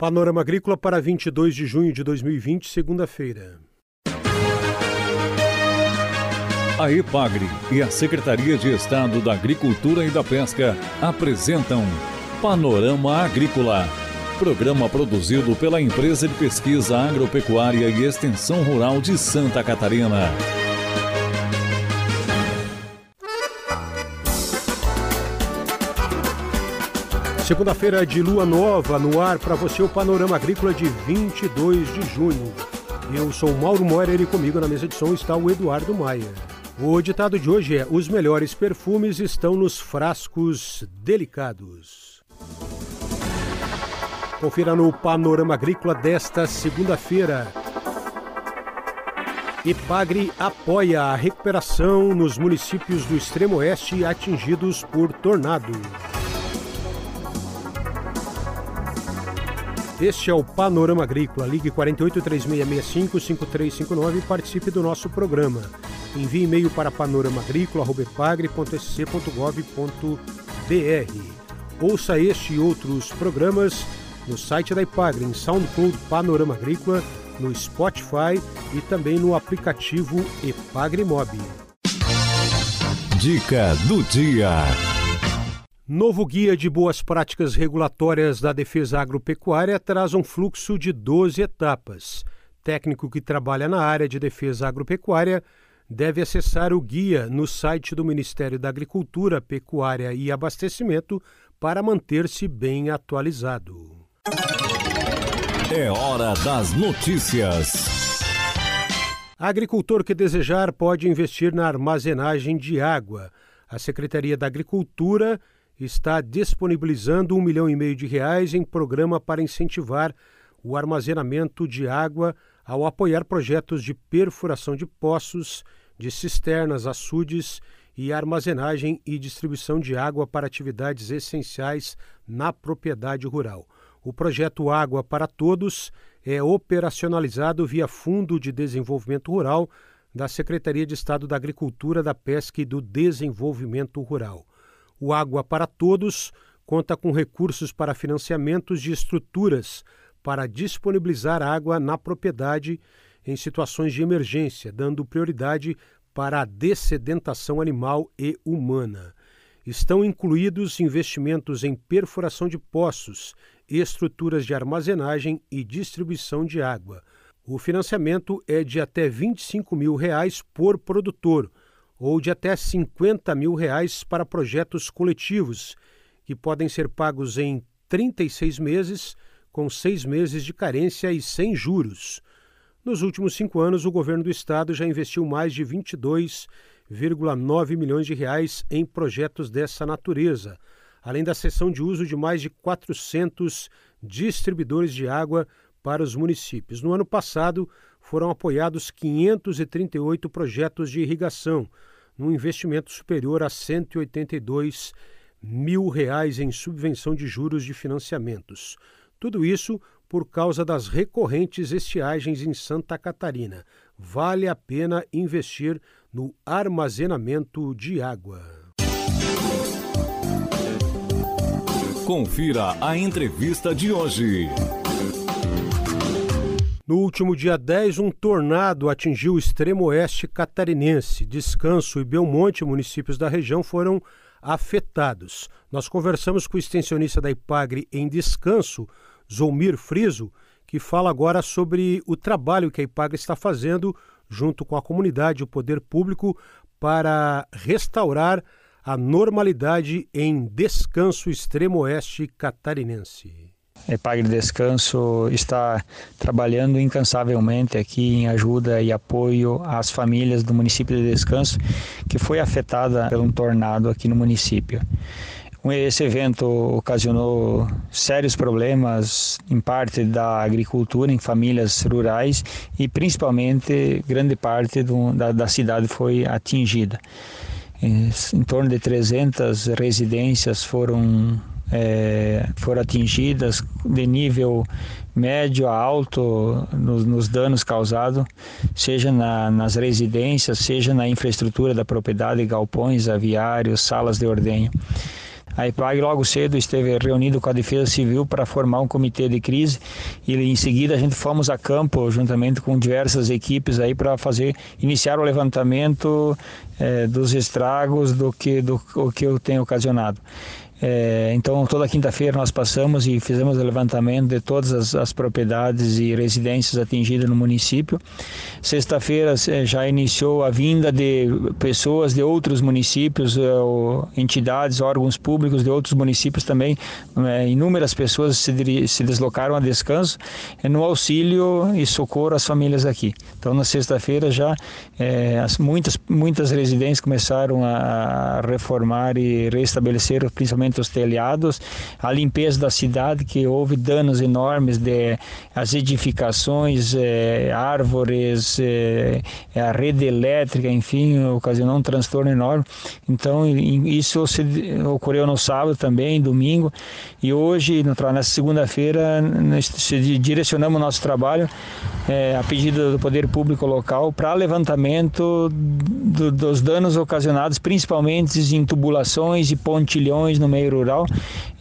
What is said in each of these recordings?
Panorama Agrícola para 22 de junho de 2020, segunda-feira. A EPAGRE e a Secretaria de Estado da Agricultura e da Pesca apresentam Panorama Agrícola, programa produzido pela Empresa de Pesquisa Agropecuária e Extensão Rural de Santa Catarina. Segunda-feira de lua nova no ar para você o Panorama Agrícola de 22 de junho. Eu sou Mauro Morer e comigo na mesa de som está o Eduardo Maia. O ditado de hoje é: Os melhores perfumes estão nos frascos delicados. Confira no Panorama Agrícola desta segunda-feira. Epagre apoia a recuperação nos municípios do extremo oeste atingidos por tornado. Este é o Panorama Agrícola. Ligue 48 3665 5359 e participe do nosso programa. Envie e-mail para panoramagrícola.epagre.sc.gov.br. Ouça este e outros programas no site da Ipagre, em SoundCloud Panorama Agrícola, no Spotify e também no aplicativo Epagre Mob. Dica do dia. Novo guia de boas práticas regulatórias da defesa agropecuária traz um fluxo de 12 etapas. Técnico que trabalha na área de defesa agropecuária deve acessar o guia no site do Ministério da Agricultura, Pecuária e Abastecimento para manter-se bem atualizado. É hora das notícias. Agricultor que desejar pode investir na armazenagem de água. A Secretaria da Agricultura está disponibilizando um milhão e meio de reais em programa para incentivar o armazenamento de água ao apoiar projetos de perfuração de poços, de cisternas, açudes e armazenagem e distribuição de água para atividades essenciais na propriedade rural. O projeto Água para Todos é operacionalizado via Fundo de Desenvolvimento Rural da Secretaria de Estado da Agricultura, da Pesca e do Desenvolvimento Rural. O Água para Todos conta com recursos para financiamentos de estruturas para disponibilizar água na propriedade em situações de emergência, dando prioridade para a dessedentação animal e humana. Estão incluídos investimentos em perfuração de poços, estruturas de armazenagem e distribuição de água. O financiamento é de até 25 mil reais por produtor, ou de até 50 mil reais para projetos coletivos, que podem ser pagos em 36 meses, com seis meses de carência e sem juros. Nos últimos cinco anos, o governo do estado já investiu mais de 22,9 milhões de reais em projetos dessa natureza, além da cessão de uso de mais de 400 distribuidores de água para os municípios. No ano passado, foram apoiados 538 projetos de irrigação, num investimento superior a 182 mil reais em subvenção de juros de financiamentos. Tudo isso por causa das recorrentes estiagens em Santa Catarina. Vale a pena investir no armazenamento de água. Confira a entrevista de hoje. No último dia 10, um tornado atingiu o extremo oeste catarinense. Descanso e Belmonte, municípios da região, foram afetados. Nós conversamos com o extensionista da IPAGRE em Descanso, Zolmir Friso, que fala agora sobre o trabalho que a IPAGRE está fazendo junto com a comunidade e o poder público para restaurar a normalidade em Descanso extremo oeste catarinense. Epagre Descanso está trabalhando incansavelmente aqui em ajuda e apoio às famílias do município de Descanso que foi afetada por um tornado aqui no município. Esse evento ocasionou sérios problemas em parte da agricultura, em famílias rurais e principalmente grande parte do, da, da cidade foi atingida. Em torno de 300 residências foram é, foram atingidas de nível médio a alto nos, nos danos causados, seja na, nas residências, seja na infraestrutura da propriedade, galpões, aviários, salas de ordenho. A IPAG logo cedo esteve reunido com a Defesa Civil para formar um comitê de crise e em seguida a gente fomos a campo juntamente com diversas equipes aí para fazer iniciar o levantamento eh, dos estragos do que do o que eu tenho ocasionado. É, então, toda quinta-feira nós passamos e fizemos o levantamento de todas as, as propriedades e residências atingidas no município. Sexta-feira é, já iniciou a vinda de pessoas de outros municípios, é, entidades, órgãos públicos de outros municípios também. É, inúmeras pessoas se, se deslocaram a descanso é, no auxílio e socorro às famílias aqui. Então, na sexta-feira já as, muitas, muitas residências começaram a reformar e restabelecer, principalmente os telhados, a limpeza da cidade, que houve danos enormes de as edificações, é, árvores, é, a rede elétrica, enfim, ocasionou um transtorno enorme. Então, isso se, ocorreu no sábado também, domingo, e hoje, nessa segunda-feira, direcionamos nosso trabalho é, a pedido do poder público local para levantamento do, dos danos ocasionados, principalmente em tubulações e pontilhões no meio rural,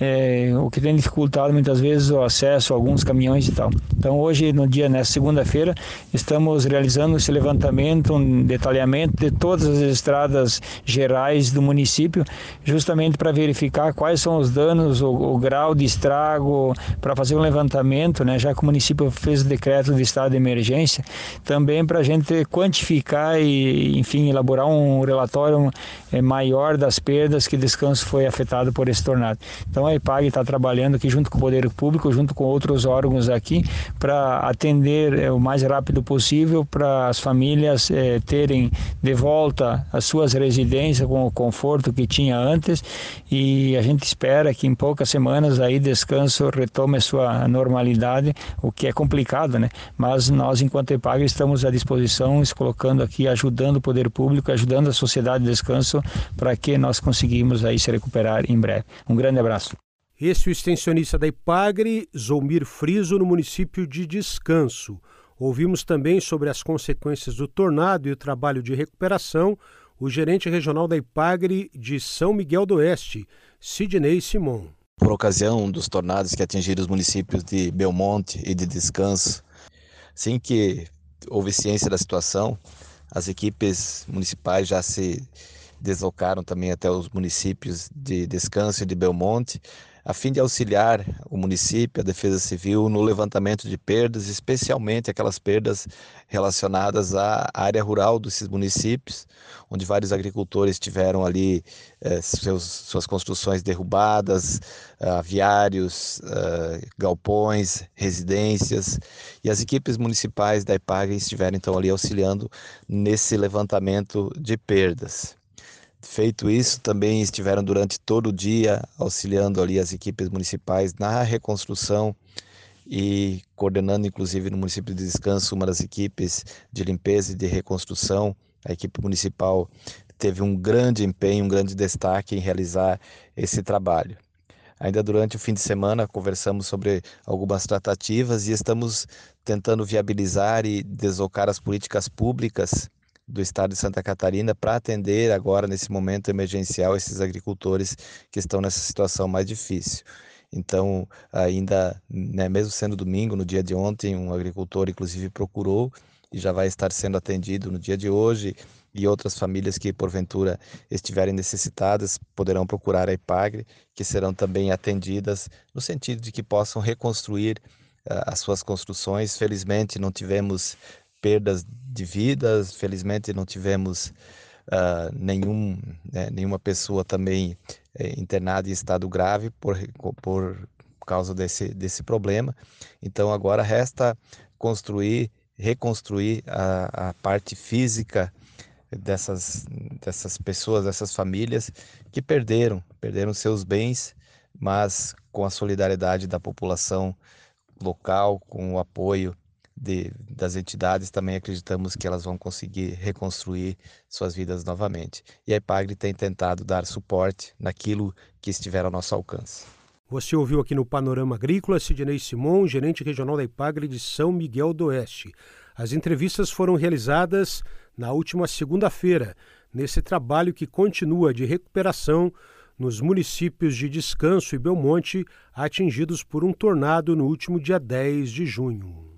é, o que tem dificultado muitas vezes o acesso a alguns caminhões e tal. Então hoje, no dia, nessa segunda-feira, estamos realizando esse levantamento, um detalhamento de todas as estradas gerais do município, justamente para verificar quais são os danos, o, o grau de estrago, para fazer um levantamento, né, já que o município fez o decreto de estado de emergência, também para a gente quantificar e, enfim, elaborar um relatório é, maior das perdas que descanso foi afetado por esse tornado. Então a IPAG está trabalhando aqui junto com o poder público, junto com outros órgãos aqui, para atender é, o mais rápido possível para as famílias é, terem de volta as suas residências com o conforto que tinha antes e a gente espera que em poucas semanas aí descanso retome a sua normalidade, o que é complicado, né? Mas nós enquanto IPAG estamos à disposição, se colocando aqui, ajudando o poder público, ajudando a sociedade de descanso para que nós conseguimos aí se recuperar em breve. Um grande abraço. Esse é o extensionista da IPAGRE, Zolmir Friso, no município de Descanso. Ouvimos também sobre as consequências do tornado e o trabalho de recuperação o gerente regional da IPAGRE de São Miguel do Oeste, Sidney Simon. Por ocasião dos tornados que atingiram os municípios de Belmonte e de Descanso, assim que houve ciência da situação, as equipes municipais já se deslocaram também até os municípios de Descanso e de Belmonte a fim de auxiliar o município, a Defesa Civil, no levantamento de perdas, especialmente aquelas perdas relacionadas à área rural desses municípios, onde vários agricultores tiveram ali eh, seus, suas construções derrubadas, aviários, uh, galpões, residências, e as equipes municipais da IPAG estiveram então ali auxiliando nesse levantamento de perdas. Feito isso, também estiveram durante todo o dia auxiliando ali as equipes municipais na reconstrução e coordenando, inclusive, no município de Descanso, uma das equipes de limpeza e de reconstrução. A equipe municipal teve um grande empenho, um grande destaque em realizar esse trabalho. Ainda durante o fim de semana conversamos sobre algumas tratativas e estamos tentando viabilizar e deslocar as políticas públicas do estado de Santa Catarina para atender agora, nesse momento emergencial, esses agricultores que estão nessa situação mais difícil. Então, ainda, né, mesmo sendo domingo, no dia de ontem, um agricultor, inclusive, procurou e já vai estar sendo atendido no dia de hoje. E outras famílias que, porventura, estiverem necessitadas poderão procurar a IPAGRE, que serão também atendidas no sentido de que possam reconstruir uh, as suas construções. Felizmente, não tivemos perdas de vidas. Felizmente não tivemos uh, nenhum, né, nenhuma pessoa também eh, internada em estado grave por, por causa desse, desse problema. Então agora resta construir, reconstruir a, a parte física dessas, dessas pessoas, dessas famílias que perderam, perderam seus bens, mas com a solidariedade da população local, com o apoio de, das entidades, também acreditamos que elas vão conseguir reconstruir suas vidas novamente. E a IPAGRE tem tentado dar suporte naquilo que estiver ao nosso alcance. Você ouviu aqui no Panorama Agrícola Sidney Simon, gerente regional da IPAGRE de São Miguel do Oeste. As entrevistas foram realizadas na última segunda-feira, nesse trabalho que continua de recuperação nos municípios de Descanso e Belmonte, atingidos por um tornado no último dia 10 de junho.